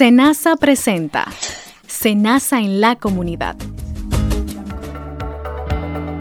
Senasa presenta Senasa en la comunidad.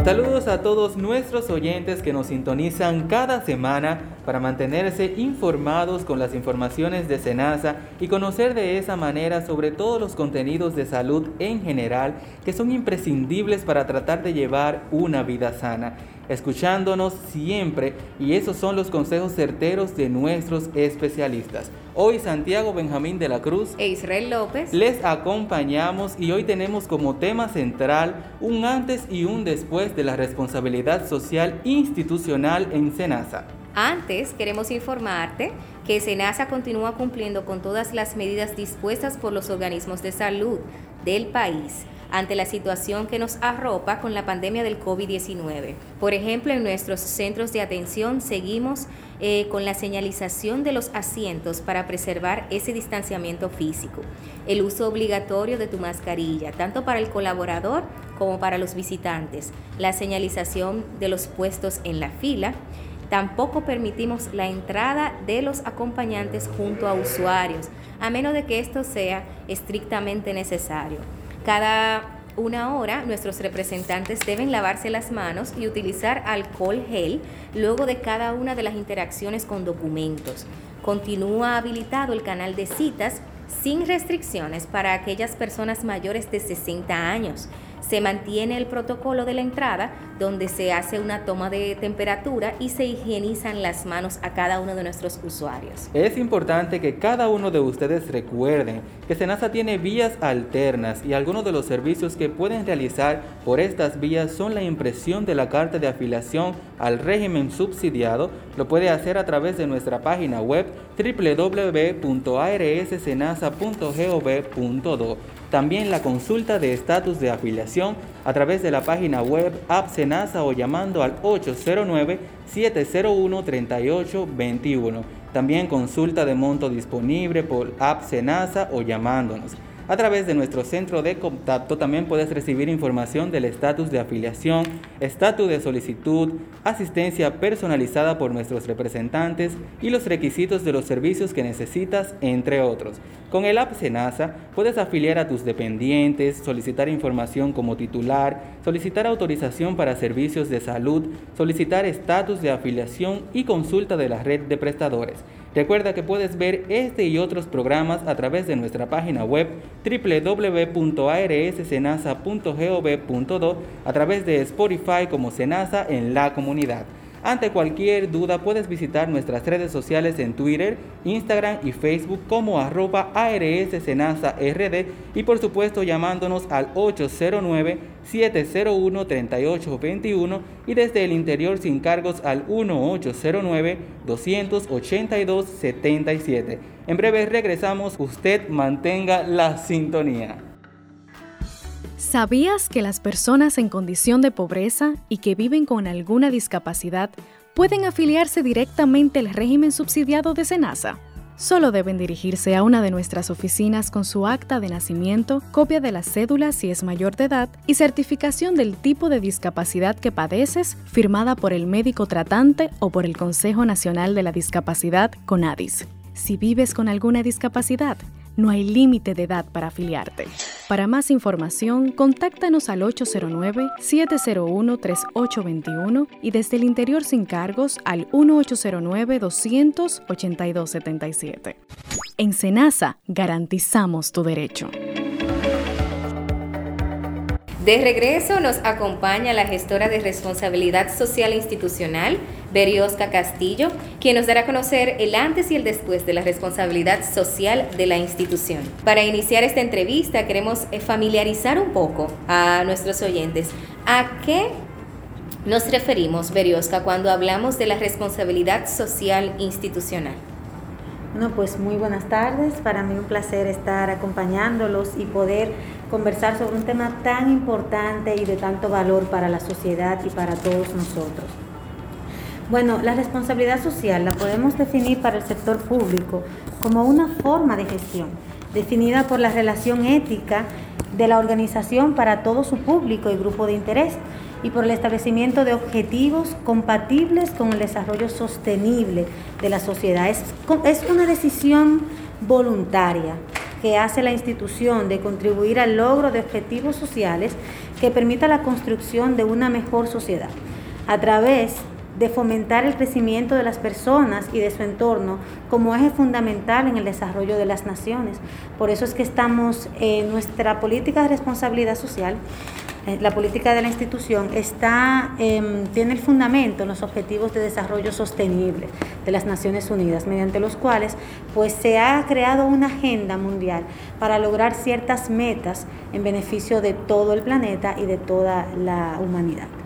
Saludos a todos nuestros oyentes que nos sintonizan cada semana para mantenerse informados con las informaciones de Senasa y conocer de esa manera sobre todos los contenidos de salud en general que son imprescindibles para tratar de llevar una vida sana escuchándonos siempre y esos son los consejos certeros de nuestros especialistas. Hoy Santiago Benjamín de la Cruz e Israel López les acompañamos y hoy tenemos como tema central un antes y un después de la responsabilidad social institucional en Senasa. Antes queremos informarte que SENASA continúa cumpliendo con todas las medidas dispuestas por los organismos de salud del país ante la situación que nos arropa con la pandemia del COVID-19. Por ejemplo, en nuestros centros de atención seguimos eh, con la señalización de los asientos para preservar ese distanciamiento físico, el uso obligatorio de tu mascarilla, tanto para el colaborador como para los visitantes, la señalización de los puestos en la fila, Tampoco permitimos la entrada de los acompañantes junto a usuarios, a menos de que esto sea estrictamente necesario. Cada una hora, nuestros representantes deben lavarse las manos y utilizar alcohol gel luego de cada una de las interacciones con documentos. Continúa habilitado el canal de citas sin restricciones para aquellas personas mayores de 60 años se mantiene el protocolo de la entrada donde se hace una toma de temperatura y se higienizan las manos a cada uno de nuestros usuarios. Es importante que cada uno de ustedes recuerden que Senasa tiene vías alternas y algunos de los servicios que pueden realizar por estas vías son la impresión de la carta de afiliación al régimen subsidiado. Lo puede hacer a través de nuestra página web www.arssenasa.gov.do también la consulta de estatus de afiliación a través de la página web AppSenasa o llamando al 809-701-3821. También consulta de monto disponible por AppSenasa o llamándonos. A través de nuestro centro de contacto también puedes recibir información del estatus de afiliación, estatus de solicitud, asistencia personalizada por nuestros representantes y los requisitos de los servicios que necesitas, entre otros. Con el app Senasa puedes afiliar a tus dependientes, solicitar información como titular, solicitar autorización para servicios de salud, solicitar estatus de afiliación y consulta de la red de prestadores. Recuerda que puedes ver este y otros programas a través de nuestra página web www.arssenasa.gov.do a través de Spotify como Senasa en la comunidad. Ante cualquier duda puedes visitar nuestras redes sociales en Twitter, Instagram y Facebook como arroba RD y por supuesto llamándonos al 809-701-3821 y desde el interior sin cargos al 1809-282-77. En breve regresamos, usted mantenga la sintonía. ¿Sabías que las personas en condición de pobreza y que viven con alguna discapacidad pueden afiliarse directamente al régimen subsidiado de SENASA? Solo deben dirigirse a una de nuestras oficinas con su acta de nacimiento, copia de la cédula si es mayor de edad y certificación del tipo de discapacidad que padeces firmada por el médico tratante o por el Consejo Nacional de la Discapacidad CONADIS. Si vives con alguna discapacidad, no hay límite de edad para afiliarte. Para más información, contáctanos al 809-701-3821 y desde el interior sin cargos al 1809-282-77. En Senasa garantizamos tu derecho. De regreso nos acompaña la gestora de responsabilidad social institucional, Beriosca Castillo, quien nos dará a conocer el antes y el después de la responsabilidad social de la institución. Para iniciar esta entrevista queremos eh, familiarizar un poco a nuestros oyentes a qué nos referimos, Beriosca, cuando hablamos de la responsabilidad social institucional. Bueno, pues muy buenas tardes. Para mí un placer estar acompañándolos y poder conversar sobre un tema tan importante y de tanto valor para la sociedad y para todos nosotros. Bueno, la responsabilidad social la podemos definir para el sector público como una forma de gestión, definida por la relación ética de la organización para todo su público y grupo de interés y por el establecimiento de objetivos compatibles con el desarrollo sostenible de la sociedad. Es, es una decisión voluntaria que hace la institución de contribuir al logro de objetivos sociales que permita la construcción de una mejor sociedad a través de fomentar el crecimiento de las personas y de su entorno como eje fundamental en el desarrollo de las naciones. Por eso es que estamos en nuestra política de responsabilidad social eh, la política de la institución está, em, tiene el fundamento en los objetivos de desarrollo sostenible de las Naciones Unidas, mediante los cuales pues, se ha creado una agenda mundial para lograr ciertas metas en beneficio de todo el planeta y de toda la humanidad.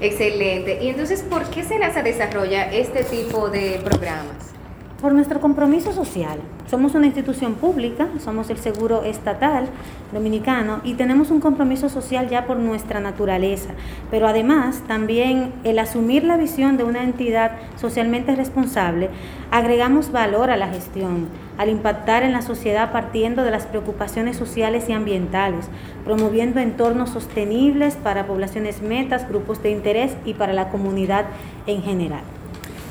Excelente. ¿Y entonces por qué SENASA desarrolla este tipo de programas? Por nuestro compromiso social. Somos una institución pública, somos el Seguro Estatal Dominicano y tenemos un compromiso social ya por nuestra naturaleza, pero además también el asumir la visión de una entidad socialmente responsable, agregamos valor a la gestión, al impactar en la sociedad partiendo de las preocupaciones sociales y ambientales, promoviendo entornos sostenibles para poblaciones metas, grupos de interés y para la comunidad en general.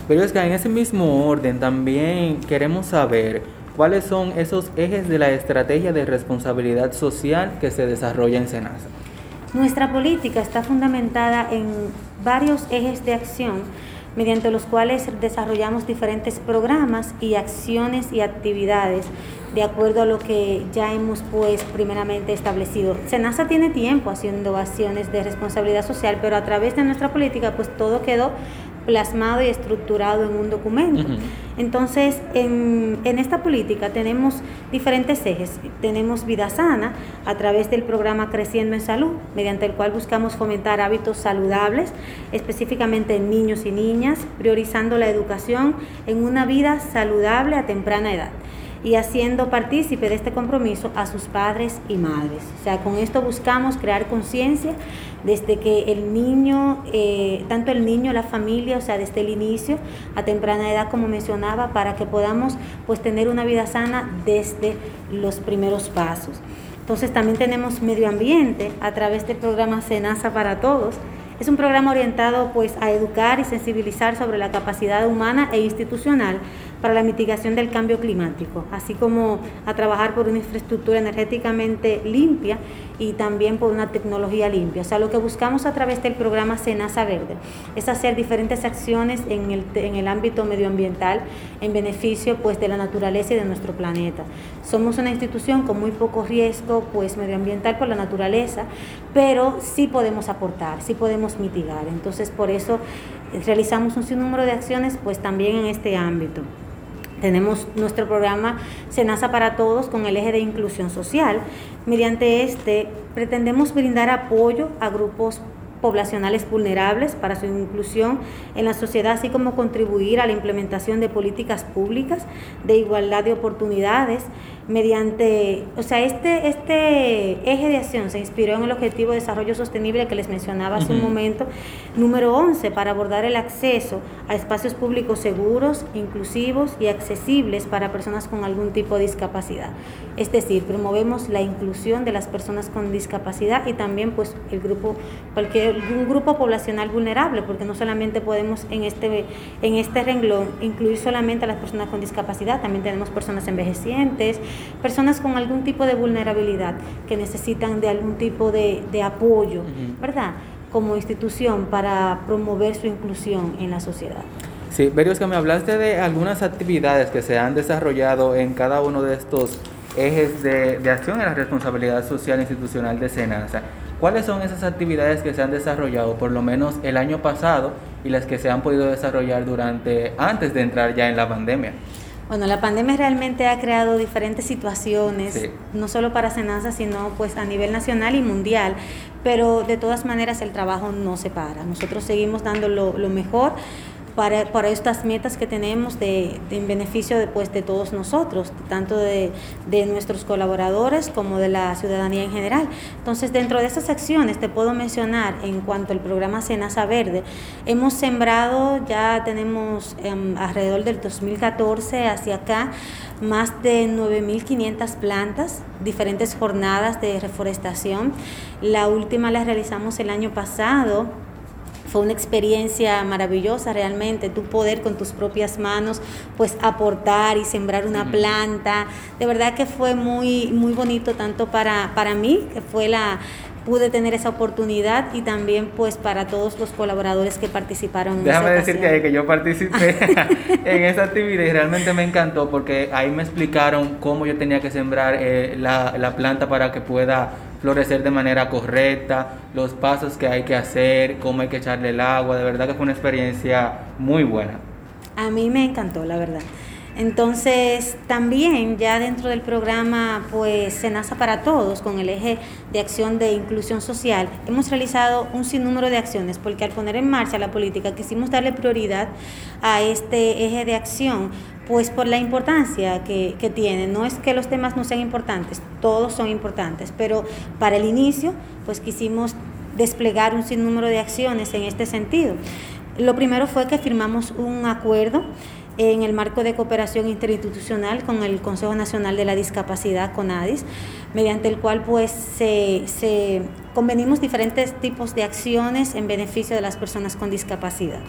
Pero es que en ese mismo orden también queremos saber cuáles son esos ejes de la estrategia de responsabilidad social que se desarrolla en SENASA. Nuestra política está fundamentada en varios ejes de acción mediante los cuales desarrollamos diferentes programas y acciones y actividades de acuerdo a lo que ya hemos pues primeramente establecido. SENASA tiene tiempo haciendo acciones de responsabilidad social, pero a través de nuestra política pues todo quedó plasmado y estructurado en un documento. Entonces, en, en, esta política tenemos diferentes ejes. Tenemos vida sana a través del programa Creciendo en Salud, mediante el cual buscamos fomentar hábitos saludables, específicamente en niños y niñas, priorizando la educación en una vida saludable a temprana edad y haciendo partícipe de este compromiso a sus padres y madres. O sea, con esto buscamos crear conciencia desde que el niño, eh, tanto el niño, la familia, o sea, desde el inicio a temprana edad, como mencionaba, para que podamos pues tener una vida sana desde los primeros pasos. Entonces también tenemos medio ambiente a través del programa Senasa para Todos. Es un programa orientado pues a educar y sensibilizar sobre la capacidad humana e institucional para la mitigación del cambio climático, así como a trabajar por una infraestructura energéticamente limpia y también por una tecnología limpia. O sea, lo que buscamos a través del programa Senasa Verde es hacer diferentes acciones en el, en el ámbito medioambiental en beneficio pues, de la naturaleza y de nuestro planeta. Somos una institución con muy poco riesgo pues, medioambiental por la naturaleza, pero sí podemos aportar, sí podemos mitigar. Entonces, por eso realizamos un sinnúmero de acciones pues, también en este ámbito. Tenemos nuestro programa Senasa para Todos con el eje de inclusión social. Mediante este pretendemos brindar apoyo a grupos poblacionales vulnerables para su inclusión en la sociedad, así como contribuir a la implementación de políticas públicas de igualdad de oportunidades mediante, o sea, este, este eje de acción se inspiró en el Objetivo de Desarrollo Sostenible que les mencionaba hace un momento, número 11, para abordar el acceso a espacios públicos seguros, inclusivos y accesibles para personas con algún tipo de discapacidad. Es decir, promovemos la inclusión de las personas con discapacidad y también pues el grupo, cualquier un grupo poblacional vulnerable, porque no solamente podemos en este, en este renglón incluir solamente a las personas con discapacidad, también tenemos personas envejecientes, personas con algún tipo de vulnerabilidad que necesitan de algún tipo de, apoyo, ¿verdad? Como institución para promover su inclusión en la sociedad. Sí, Verios, que me hablaste de algunas actividades que se han desarrollado en cada uno de estos ejes de, de acción en la responsabilidad social institucional de SENASA. ¿Cuáles son esas actividades que se han desarrollado por lo menos el año pasado y las que se han podido desarrollar durante antes de entrar ya en la pandemia? Bueno, la pandemia realmente ha creado diferentes situaciones, no solo para Senasa, sino pues a nivel nacional y mundial, pero de todas maneras el trabajo no se para. Nosotros seguimos dando lo, lo mejor para, para estas metas que tenemos de, en beneficio de, pues, de todos nosotros, tanto de, de, nuestros colaboradores como de la ciudadanía en general. Entonces, dentro de esas acciones te puedo mencionar en cuanto al programa Senasa Verde, hemos sembrado, ya tenemos em, alrededor del 2014 hacia acá, más de 9.500 plantas, diferentes jornadas de reforestación. La última la realizamos el año pasado fue una experiencia maravillosa realmente, tu poder con tus propias manos pues aportar y sembrar una planta. De verdad que fue muy, muy bonito tanto para, para mí, que fue la, pude tener esa oportunidad y también pues para todos los colaboradores que participaron. Déjame decirte ahí que yo participé en esa actividad y realmente me encantó porque ahí me explicaron cómo yo tenía que sembrar eh, la, la planta para que pueda florecer de manera correcta, los pasos que hay que hacer, cómo hay que echarle el agua, de verdad que fue una experiencia muy buena. A mí me encantó, la verdad. Entonces, también ya dentro del programa, pues, Senasa para Todos, con el eje de acción de inclusión social, hemos realizado un sinnúmero de acciones, porque al poner en marcha la política quisimos darle prioridad a este eje de acción, pues por la importancia que, que tiene. No es que los temas no sean importantes, todos son importantes, pero para el inicio, pues quisimos desplegar un sinnúmero de acciones en este sentido. Lo primero fue que firmamos un acuerdo en el marco de cooperación interinstitucional con el Consejo Nacional de la Discapacidad, CONADIS, mediante el cual pues se, se convenimos diferentes tipos de acciones en beneficio de las personas con discapacidad.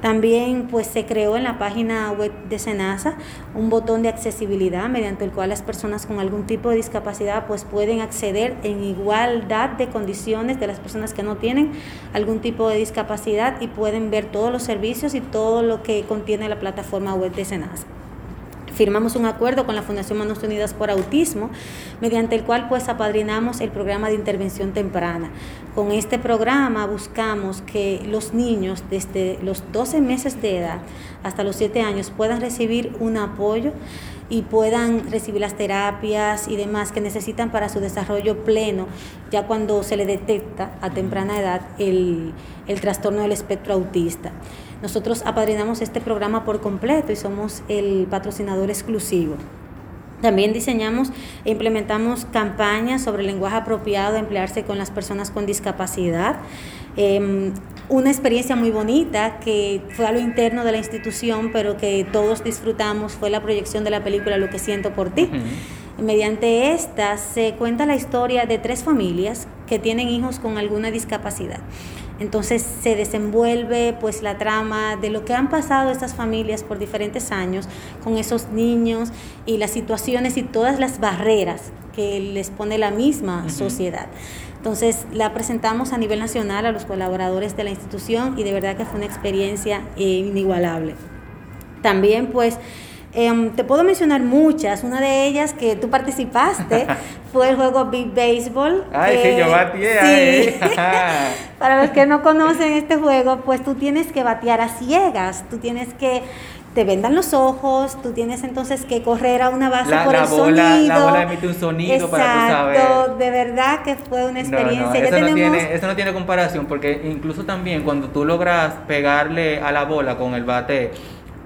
También pues se creó en la página web de SENASA un botón de accesibilidad mediante el cual las personas con algún tipo de discapacidad pues pueden acceder en igualdad de condiciones de las personas que no tienen algún tipo de discapacidad y pueden ver todos los servicios y todo lo que contiene la plataforma web de SENASA firmamos un acuerdo con la Fundación Manos Unidas por Autismo, mediante el cual pues apadrinamos el programa de intervención temprana. Con este programa buscamos que los niños desde los 12 meses de edad hasta los 7 años puedan recibir un apoyo y puedan recibir las terapias y demás que necesitan para su desarrollo pleno, ya cuando se le detecta a temprana edad el, el trastorno del espectro autista. Nosotros apadrinamos este programa por completo y somos el patrocinador exclusivo. También diseñamos e implementamos campañas sobre el lenguaje apropiado de emplearse con las personas con discapacidad. Em, una experiencia muy bonita que fue a lo interno de la institución, pero que todos disfrutamos, fue la proyección de la película Lo que siento por ti. Mediante esta se cuenta la historia de tres familias que tienen hijos con alguna discapacidad. Entonces se desenvuelve pues la trama de lo que han pasado estas familias por diferentes años con esos niños y las situaciones y todas las barreras que les pone la misma sociedad. Entonces la presentamos a nivel nacional a los colaboradores de la institución y de verdad que fue una experiencia inigualable. También pues Em, te puedo mencionar muchas. Una de ellas que tú participaste fue el juego Big Baseball. Ay, sí, yo bateé. Para los que no conocen este juego, pues tú tienes que batear a ciegas. Tú tienes que te vendan los ojos, tú tienes entonces que correr a una base por el sonido. La bola emite un sonido para tú saber. de verdad que fue una experiencia. eso, no tiene, eso no tiene comparación, porque incluso también cuando tú logras pegarle a la bola con el bate,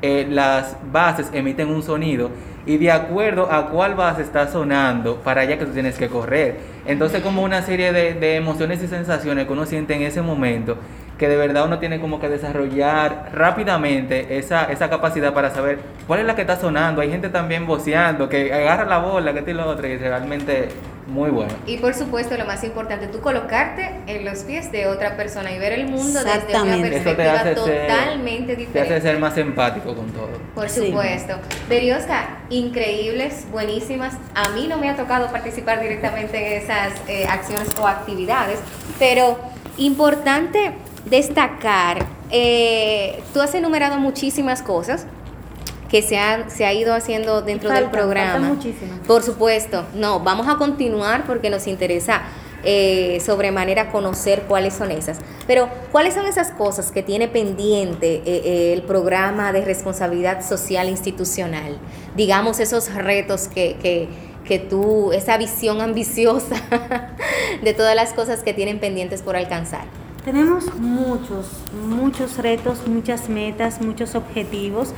eh, las bases emiten un sonido y de acuerdo a cuál base está sonando, para allá que tú tienes que correr. Entonces como una serie de, de emociones y sensaciones que uno siente en ese momento que de verdad uno tiene como que desarrollar rápidamente esa, esa capacidad para saber cuál es la que está sonando. Hay gente también voceando, que agarra la bola, que tiene lo otro, y realmente muy bueno. Y por supuesto, lo más importante, tú colocarte en los pies de otra persona y ver el mundo desde una perspectiva totalmente diferente. Te hace ser más empático con todo. Por supuesto. Berioska, increíbles, buenísimas. A mí no me ha tocado participar directamente en esas eh, acciones o actividades, pero importante destacar, eh, tú has enumerado muchísimas cosas que se ha, se ha ido haciendo dentro del programa. Muchísimas. Por supuesto, no, vamos a continuar porque nos interesa eh, sobremanera conocer cuáles son esas. Pero, ¿cuáles son esas cosas que tiene pendiente eh, el programa de responsabilidad social institucional? Digamos, esos retos que, que, que tú, esa visión ambiciosa de todas las cosas que tienen pendientes por alcanzar. Tenemos muchos, muchos retos, muchas metas, muchos objetivos.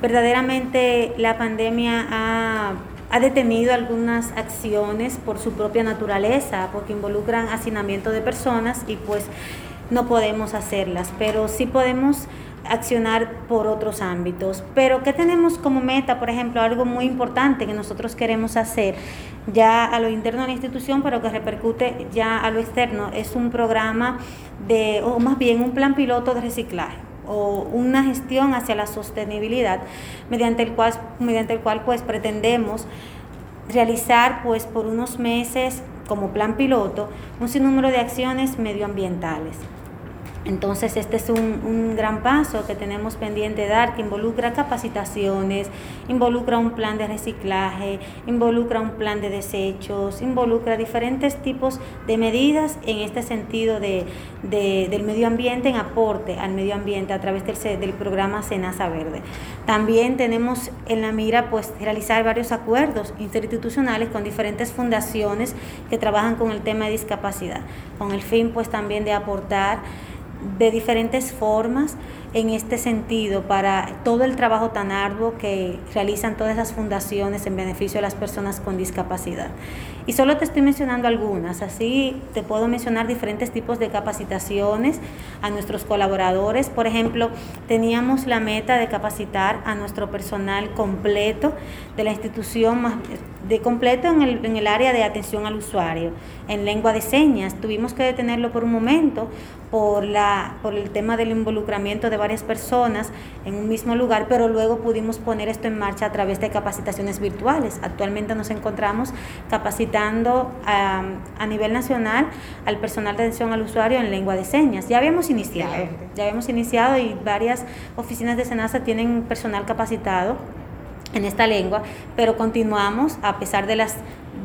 Verdaderamente la pandemia ha, detenido algunas acciones por su propia naturaleza, porque involucran hacinamiento de personas y pues no podemos hacerlas, pero sí podemos accionar por otros ámbitos. Pero ¿qué tenemos como meta? Por ejemplo, algo muy importante que nosotros queremos hacer ya a lo interno de la institución, pero que repercute ya a lo externo, es un programa de, o más bien un plan piloto de reciclaje o una gestión hacia la sostenibilidad mediante el cual, mediante el cual pues pretendemos realizar pues por unos meses como plan piloto un sinnúmero de acciones medioambientales. Entonces, este es un, gran paso que tenemos pendiente de dar, que involucra capacitaciones, involucra un plan de reciclaje, involucra un plan de desechos, involucra diferentes tipos de medidas en este sentido de, del medio ambiente, en aporte al medio ambiente a través del, del programa Senasa Verde. También tenemos en la mira pues, realizar varios acuerdos interinstitucionales con diferentes fundaciones que trabajan con el tema de discapacidad, con el fin pues también de aportar de diferentes formas en este sentido para todo el trabajo tan arduo que realizan todas esas fundaciones en beneficio de las personas con discapacidad. Y solo te estoy mencionando algunas, así te puedo mencionar diferentes tipos de capacitaciones a nuestros colaboradores. Por ejemplo, teníamos la meta de capacitar a nuestro personal completo de la institución, de completo en el, en el área de atención al usuario, en lengua de señas. Tuvimos que detenerlo por un momento por, la, por el tema del involucramiento de varias personas en un mismo lugar, pero luego pudimos poner esto en marcha a través de capacitaciones virtuales. Actualmente nos encontramos capacitando a, a nivel nacional al personal de atención al usuario en lengua de señas. Ya habíamos iniciado, ya habíamos iniciado y varias oficinas de SENASA tienen personal capacitado en esta lengua, pero continuamos a pesar de las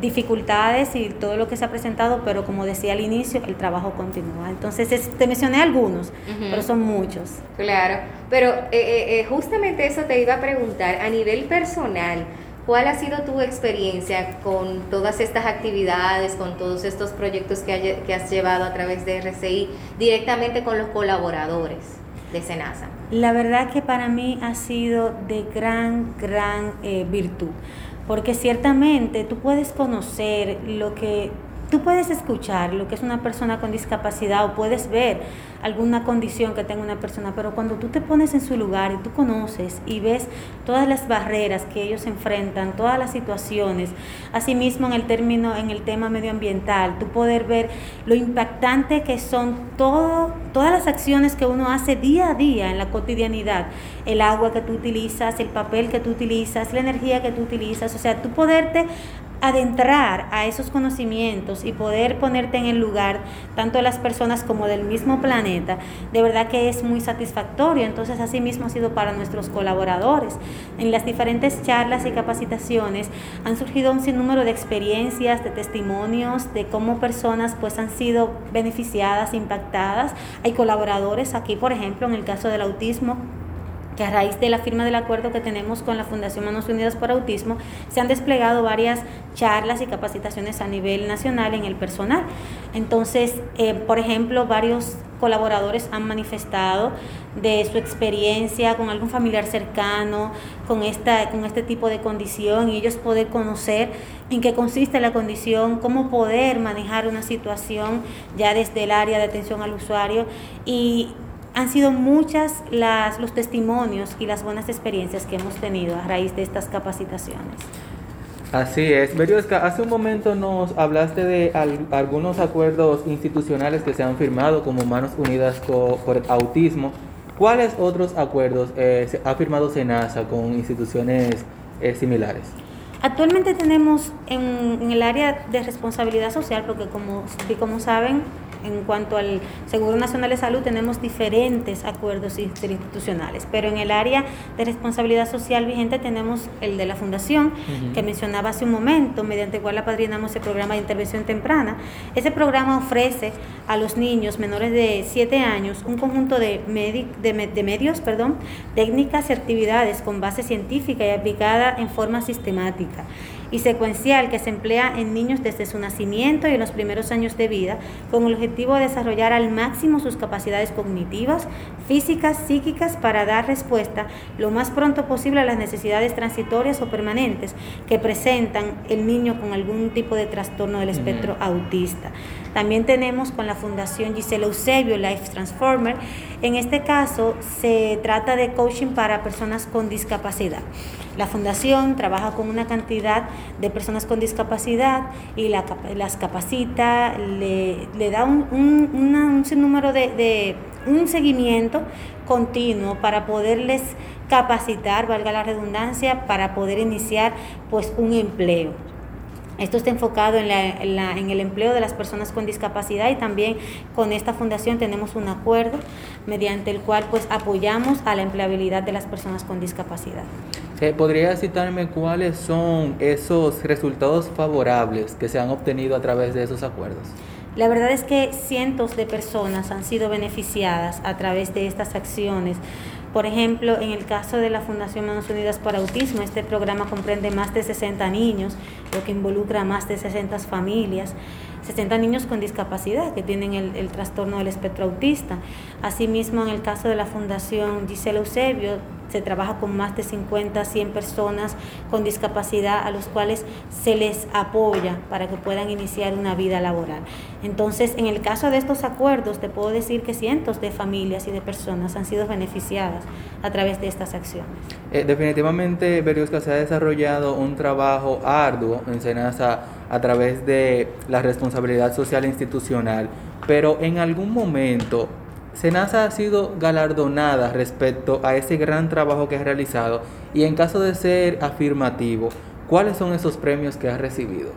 dificultades y todo lo que se ha presentado, pero como decía al inicio, el trabajo continúa. Entonces, te mencioné algunos, pero son muchos. Claro, pero eh, eh, eh, justamente eso te iba a preguntar, a nivel personal, ¿cuál ha sido tu experiencia con todas estas actividades, con todos estos proyectos que, que has llevado a través de RCI directamente con los colaboradores de SENASA? La verdad que para mí ha sido de gran, gran virtud porque ciertamente tú puedes conocer lo que Tú puedes escuchar lo que es una persona con discapacidad o puedes ver alguna condición que tenga una persona, pero cuando tú te pones en su lugar y tú conoces y ves todas las barreras que ellos enfrentan, todas las situaciones, asimismo en el término, en el tema medioambiental, tú poder ver lo impactante que son todo, todas las acciones que uno hace día a día en la cotidianidad, el agua que tú utilizas, el papel que tú utilizas, la energía que tú utilizas, o sea, tú poderte adentrar a esos conocimientos y poder ponerte en el lugar tanto de las personas como del mismo planeta, de verdad que es muy satisfactorio. Entonces, así mismo ha sido para nuestros colaboradores. En las diferentes charlas y capacitaciones han surgido un sinnúmero de experiencias, de testimonios, de cómo personas pues han sido beneficiadas, impactadas. Hay colaboradores aquí, por ejemplo, en el caso del autismo, que a raíz de la firma del acuerdo que tenemos con la Fundación Manos Unidas por Autismo, se han desplegado varias charlas y capacitaciones a nivel nacional en el personal. Entonces, eh, por ejemplo, varios colaboradores han manifestado de su experiencia con algún familiar cercano, con, esta, con este tipo de condición, y ellos poder conocer en qué consiste la condición, cómo poder manejar una situación ya desde el área de atención al usuario y han sido muchas las, los testimonios y las buenas experiencias que hemos tenido a raíz de estas capacitaciones. Así es. Berioska, hace un momento nos hablaste de algunos acuerdos institucionales que se han firmado como Manos Unidas por, el Autismo. ¿Cuáles otros acuerdos eh, se ha firmado SENASA con instituciones eh, similares? Actualmente tenemos en, en, el área de responsabilidad social, porque como, como saben, en cuanto al Seguro Nacional de Salud tenemos diferentes acuerdos interinstitucionales, pero en el área de responsabilidad social vigente tenemos el de la Fundación, que mencionaba hace un momento, mediante el cual apadrinamos el programa de intervención temprana. Ese programa ofrece a los niños menores de 7 años un conjunto de, de, medios, perdón, técnicas y actividades con base científica y aplicada en forma sistemática y secuencial que se emplea en niños desde su nacimiento y en los primeros años de vida, con el objetivo de desarrollar al máximo sus capacidades cognitivas, físicas, psíquicas, para dar respuesta lo más pronto posible a las necesidades transitorias o permanentes que presentan el niño con algún tipo de trastorno del espectro autista. También tenemos con la Fundación Gisela Eusebio Life Transformer. En este caso se trata de coaching para personas con discapacidad. La fundación trabaja con una cantidad de personas con discapacidad y las capacita, le, da un, un, de, de un seguimiento continuo para poderles capacitar, valga la redundancia, para poder iniciar pues un empleo. Esto está enfocado en, en, el empleo de las personas con discapacidad y también con esta fundación tenemos un acuerdo mediante el cual pues apoyamos a la empleabilidad de las personas con discapacidad. ¿Podría citarme cuáles son esos resultados favorables que se han obtenido a través de esos acuerdos? La verdad es que cientos de personas han sido beneficiadas a través de estas acciones. Por ejemplo, en el caso de la Fundación Manos Unidas para Autismo, este programa comprende más de 60 niños, lo que involucra a más de 60 familias. 60 niños con discapacidad que tienen el, trastorno del espectro autista. Asimismo, en el caso de la Fundación Gisela Eusebio, se trabaja con más de 50, 100 personas con discapacidad a los cuales se les apoya para que puedan iniciar una vida laboral. Entonces, en el caso de estos acuerdos, te puedo decir que cientos de familias y de personas han sido beneficiadas a través de estas acciones. Eh, definitivamente, que se ha desarrollado un trabajo arduo en Senasa a través de la responsabilidad social institucional, pero en algún momento Senasa ha sido galardonada respecto a ese gran trabajo que ha realizado y en caso de ser afirmativo, ¿cuáles son esos premios que ha recibido?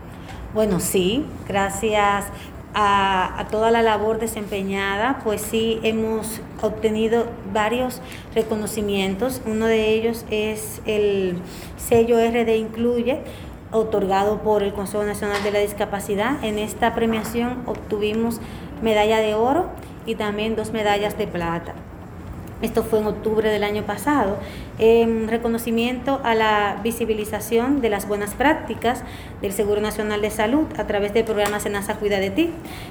Bueno, sí, gracias a, toda la labor desempeñada, pues sí hemos obtenido varios reconocimientos. Uno de ellos es el sello RD Incluye, otorgado por el Consejo Nacional de la Discapacidad. En esta premiación obtuvimos medalla de oro y también dos medallas de plata. Esto fue en octubre del año pasado, en reconocimiento a la visibilización de las buenas prácticas del Seguro Nacional de Salud a través del programa Senasa Cuida de Ti,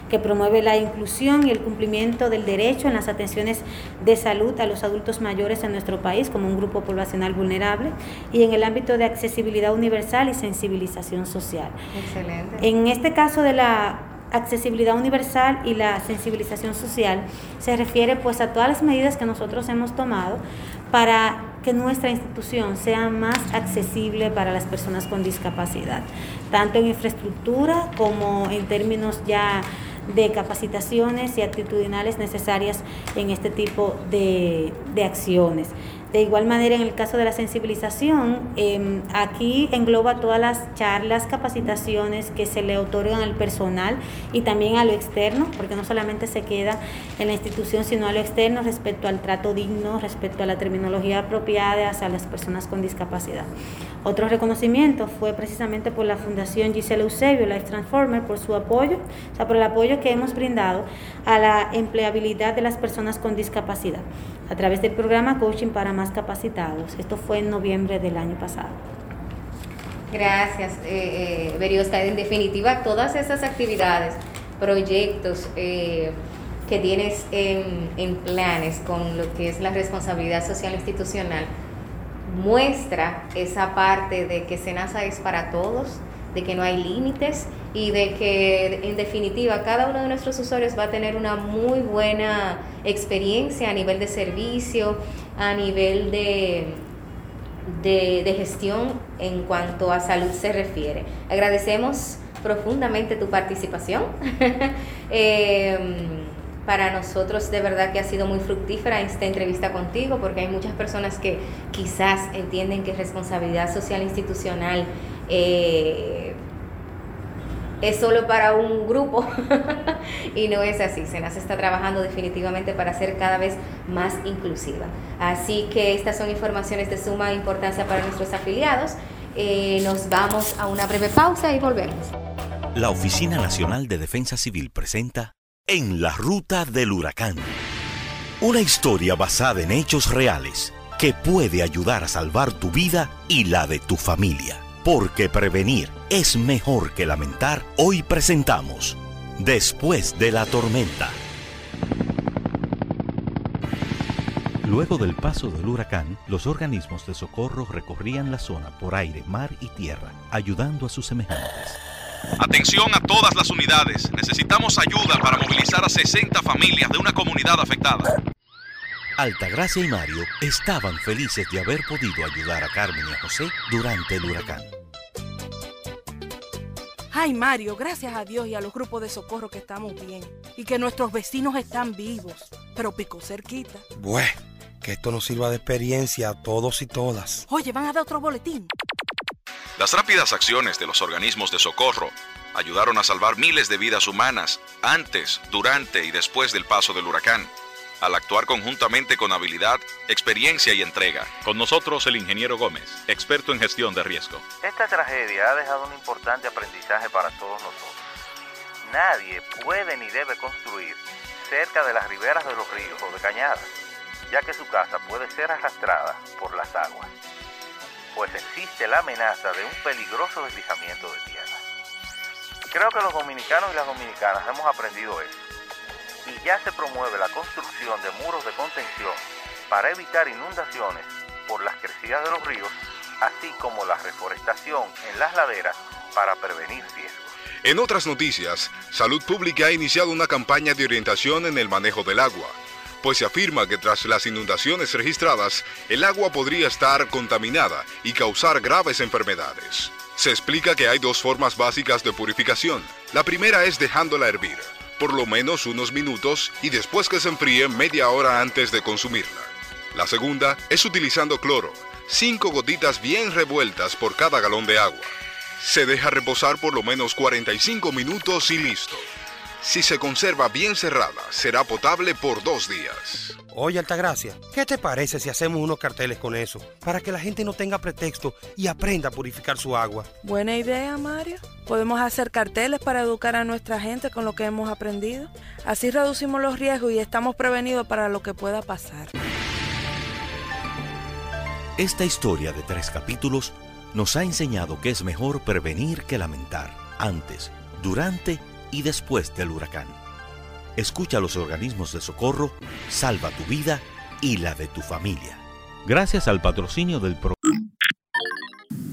que promueve la inclusión y el cumplimiento del derecho en las atenciones de salud a los adultos mayores en nuestro país como un grupo poblacional vulnerable y en el ámbito de accesibilidad universal y sensibilización social. Excelente. En este caso de la accesibilidad universal y la sensibilización social se refiere pues a todas las medidas que nosotros hemos tomado para que nuestra institución sea más accesible para las personas con discapacidad, tanto en infraestructura como en términos ya de capacitaciones y actitudinales necesarias en este tipo de, de acciones. De igual manera, en el caso de la sensibilización, em, aquí engloba todas las charlas, capacitaciones que se le otorgan al personal y también a lo externo, porque no solamente se queda en la institución, sino a lo externo respecto al trato digno, respecto a la terminología apropiada hacia las personas con discapacidad. Otro reconocimiento fue precisamente por la Fundación Gisela Eusebio, Life Transformer, por su apoyo, o sea, por el apoyo que hemos brindado a la empleabilidad de las personas con discapacidad a través del programa Coaching para Más Capacitados. Esto fue en noviembre del año pasado. Gracias, eh, eh En definitiva, todas esas actividades, proyectos eh, que tienes en, en planes con lo que es la responsabilidad social institucional, muestra esa parte de que SENASA es para todos, de que no hay límites y de que en definitiva cada uno de nuestros usuarios va a tener una muy buena experiencia a nivel de servicio, a nivel de, de, gestión en cuanto a salud se refiere. Agradecemos profundamente tu participación. Em, para nosotros de verdad que ha sido muy fructífera esta entrevista contigo porque hay muchas personas que quizás entienden que responsabilidad social institucional eh, es solo para un grupo y no es así. Senas está trabajando definitivamente para ser cada vez más inclusiva. Así que estas son informaciones de suma importancia para nuestros afiliados. Eh, nos vamos a una breve pausa y volvemos. La Oficina Nacional de Defensa Civil presenta En la Ruta del Huracán. Una historia basada en hechos reales que puede ayudar a salvar tu vida y la de tu familia. Porque prevenir es mejor que lamentar, hoy presentamos Después de la tormenta. Luego del paso del huracán, los organismos de socorro recorrían la zona por aire, mar y tierra, ayudando a sus semejantes. Atención a todas las unidades. Necesitamos ayuda para movilizar a 60 familias de una comunidad afectada. Altagracia y Mario estaban felices de haber podido ayudar a Carmen y a José durante el huracán. Ay, Mario, gracias a Dios y a los grupos de socorro que estamos bien y que nuestros vecinos están vivos, pero pico cerquita. Bueno, que esto nos sirva de experiencia a todos y todas. Oye, van a dar otro boletín. Las rápidas acciones de los organismos de socorro ayudaron a salvar miles de vidas humanas antes, durante y después del paso del huracán al actuar conjuntamente con habilidad, experiencia y entrega. Con nosotros el ingeniero Gómez, experto en gestión de riesgo. Esta tragedia ha dejado un importante aprendizaje para todos nosotros. Nadie puede ni debe construir cerca de las riberas de los ríos o de cañadas, ya que su casa puede ser arrastrada por las aguas, pues existe la amenaza de un peligroso deslizamiento de tierra. Creo que los dominicanos y las dominicanas hemos aprendido eso y ya se promueve la construcción de muros de contención para evitar inundaciones por las crecidas de los ríos, así como la reforestación en las laderas para prevenir riesgos. En otras noticias, Salud Pública ha iniciado una campaña de orientación en el manejo del agua, pues se afirma que tras las inundaciones registradas, el agua podría estar contaminada y causar graves enfermedades. Se explica que hay dos formas básicas de purificación. La primera es dejándola hervir por lo menos unos minutos y después que se enfríe media hora antes de consumirla. La segunda es utilizando cloro, 5 gotitas bien revueltas por cada galón de agua. Se deja reposar por lo menos 45 minutos y listo. Si se conserva bien cerrada, será potable por dos días. Oye, Altagracia, ¿qué te parece si hacemos unos carteles con eso? Para que la gente no tenga pretexto y aprenda a purificar su agua. Buena idea, Mario. Podemos hacer carteles para educar a nuestra gente con lo que hemos aprendido. Así reducimos los riesgos y estamos prevenidos para lo que pueda pasar. Esta historia de tres capítulos nos ha enseñado que es mejor prevenir que lamentar, antes, durante y después del huracán. Escucha a los organismos de socorro, salva tu vida y la de tu familia. Gracias al patrocinio del programa.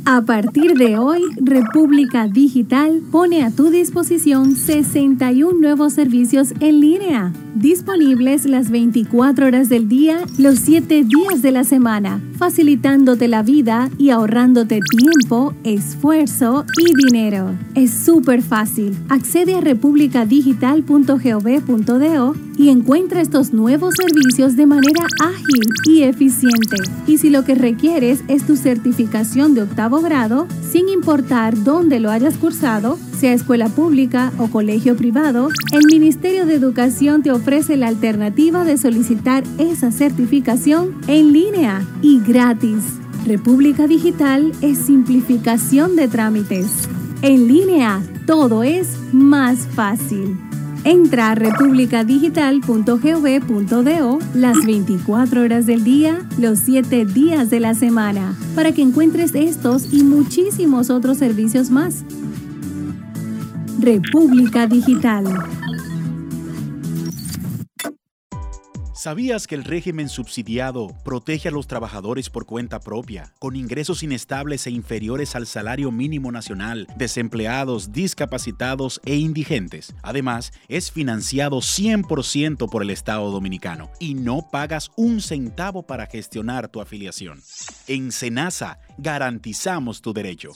A partir de hoy, República Digital pone a tu disposición 61 nuevos servicios en línea, disponibles las 24 horas del día, los 7 días de la semana, facilitándote la vida y ahorrándote tiempo, esfuerzo y dinero. Es súper fácil. Accede a republicadigital.gov.do y encuentra estos nuevos servicios de manera ágil y eficiente. Y si lo que requieres es tu certificación de octavo grado, sin importar dónde lo hayas cursado, sea escuela pública o colegio privado, el Ministerio de Educación te ofrece la alternativa de solicitar esa certificación en línea y gratis. República Digital es simplificación de trámites. En línea, todo es más fácil. Entra a republicadigital.gov.do las 24 horas del día, los 7 días de la semana, para que encuentres estos y muchísimos otros servicios más. República Digital. ¿Sabías que el régimen subsidiado protege a los trabajadores por cuenta propia, con ingresos inestables e inferiores al salario mínimo nacional, desempleados, discapacitados e indigentes? Además, es financiado 100% por el Estado dominicano y no pagas un centavo para gestionar tu afiliación. En Senasa garantizamos tu derecho.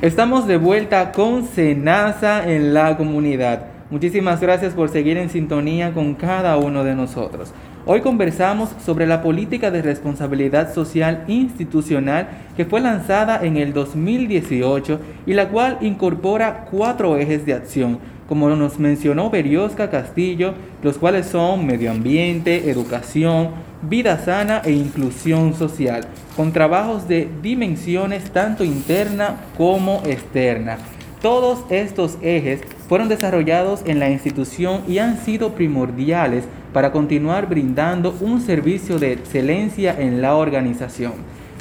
Estamos de vuelta con Senasa en la comunidad. Muchísimas gracias por seguir en sintonía con cada uno de nosotros. Hoy conversamos sobre la política de responsabilidad social institucional que fue lanzada en el 2018 y la cual incorpora cuatro ejes de acción, como nos mencionó Beriosca Castillo, los cuales son medio ambiente, educación, vida sana e inclusión social, con trabajos de dimensiones tanto interna como externa. Todos estos ejes fueron desarrollados en la institución y han sido primordiales para continuar brindando un servicio de excelencia en la organización.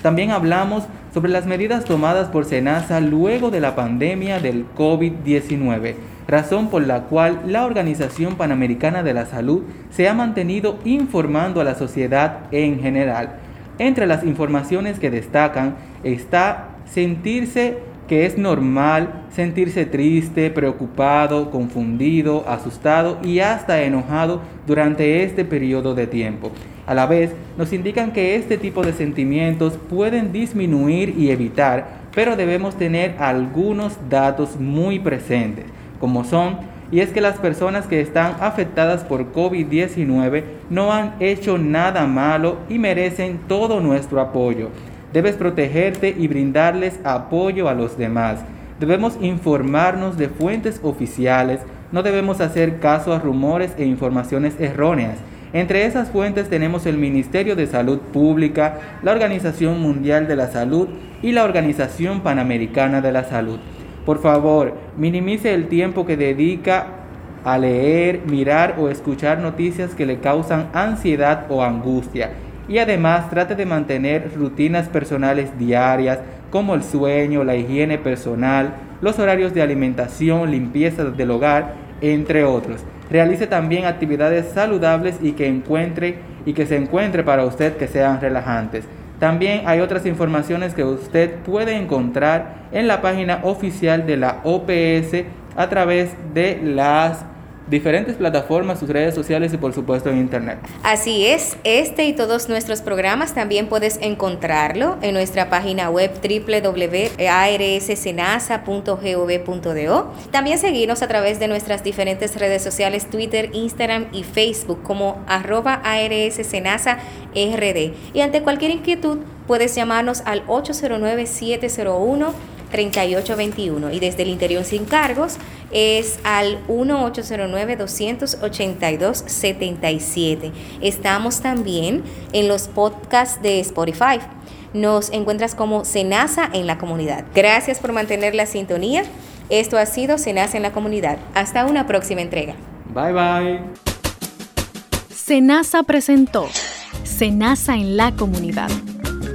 También hablamos sobre las medidas tomadas por SENASA luego de la pandemia del COVID-19, razón por la cual la Organización Panamericana de la Salud se ha mantenido informando a la sociedad en general. Entre las informaciones que destacan está sentirse que es normal sentirse triste, preocupado, confundido, asustado y hasta enojado durante este periodo de tiempo. A la vez, nos indican que este tipo de sentimientos pueden disminuir y evitar, pero debemos tener algunos datos muy presentes, como son, y es que las personas que están afectadas por COVID-19 no han hecho nada malo y merecen todo nuestro apoyo. Debes protegerte y brindarles apoyo a los demás. Debemos informarnos de fuentes oficiales, no debemos hacer caso a rumores e informaciones erróneas. Entre esas fuentes tenemos el Ministerio de Salud Pública, la Organización Mundial de la Salud y la Organización Panamericana de la Salud. Por favor, minimice el tiempo que dedica a leer, mirar o escuchar noticias que le causan ansiedad o angustia y además trate de mantener rutinas personales diarias como el sueño, la higiene personal, los horarios de alimentación, limpieza del hogar, entre otros. Realice también actividades saludables y que encuentre y que se encuentre para usted que sean relajantes. También hay otras informaciones que usted puede encontrar en la página oficial de la OPS a través de las diferentes plataformas, sus redes sociales y por supuesto en internet. Así es, este y todos nuestros programas también puedes encontrarlo en nuestra página web www.arssenasa.gov.do. También seguirnos a través de nuestras diferentes redes sociales Twitter, Instagram y Facebook como arroba rd Y ante cualquier inquietud puedes llamarnos al 809 701 3821 y desde el interior sin cargos es al 1809-282-77. Estamos también en los podcasts de Spotify. Nos encuentras como Senasa en la comunidad. Gracias por mantener la sintonía. Esto ha sido Senasa en la comunidad. Hasta una próxima entrega. Bye bye. Senasa presentó Senasa en la comunidad